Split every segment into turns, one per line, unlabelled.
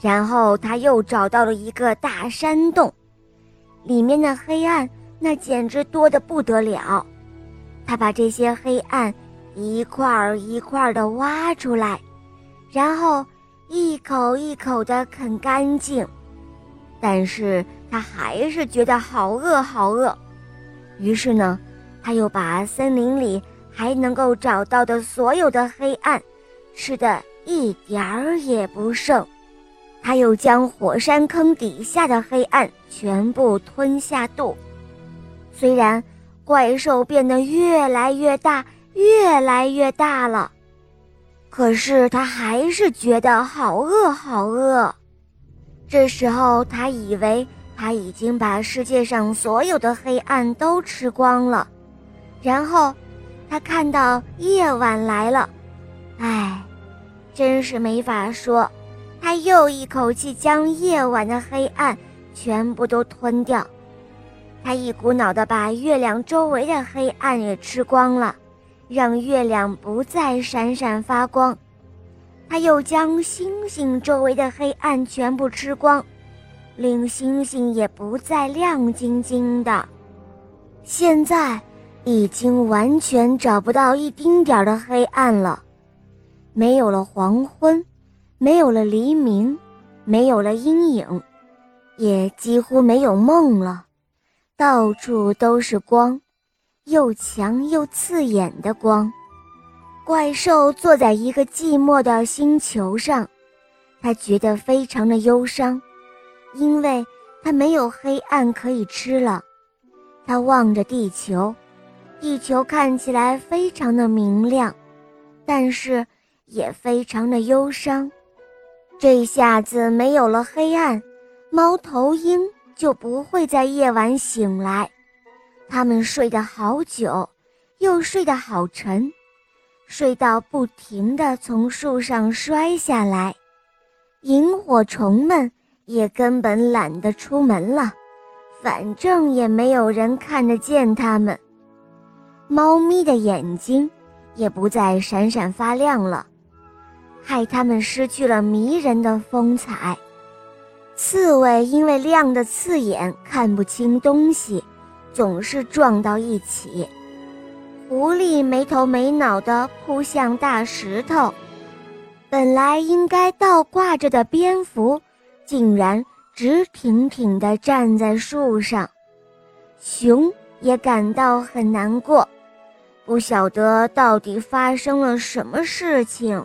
然后他又找到了一个大山洞，里面的黑暗那简直多得不得了。他把这些黑暗一块儿一块儿的挖出来，然后一口一口的啃干净。但是他还是觉得好饿好饿，于是呢，他又把森林里还能够找到的所有的黑暗吃的一点儿也不剩。他又将火山坑底下的黑暗全部吞下肚。虽然怪兽变得越来越大，越来越大了，可是他还是觉得好饿，好饿。这时候，他以为他已经把世界上所有的黑暗都吃光了。然后，他看到夜晚来了，唉，真是没法说。他又一口气将夜晚的黑暗全部都吞掉，他一股脑的把月亮周围的黑暗也吃光了，让月亮不再闪闪发光。他又将星星周围的黑暗全部吃光，令星星也不再亮晶晶的。现在已经完全找不到一丁点儿的黑暗了，没有了黄昏。没有了黎明，没有了阴影，也几乎没有梦了，到处都是光，又强又刺眼的光。怪兽坐在一个寂寞的星球上，他觉得非常的忧伤，因为他没有黑暗可以吃了。他望着地球，地球看起来非常的明亮，但是也非常的忧伤。这下子没有了黑暗，猫头鹰就不会在夜晚醒来。它们睡得好久，又睡得好沉，睡到不停地从树上摔下来。萤火虫们也根本懒得出门了，反正也没有人看得见它们。猫咪的眼睛也不再闪闪发亮了。害他们失去了迷人的风采。刺猬因为亮的刺眼看不清东西，总是撞到一起。狐狸没头没脑地扑向大石头，本来应该倒挂着的蝙蝠，竟然直挺挺地站在树上。熊也感到很难过，不晓得到底发生了什么事情。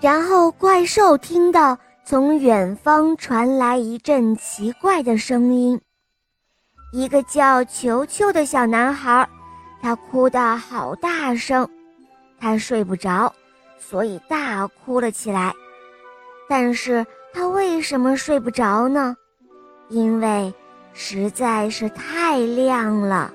然后怪兽听到从远方传来一阵奇怪的声音，一个叫球球的小男孩，他哭得好大声，他睡不着，所以大哭了起来。但是他为什么睡不着呢？因为实在是太亮了。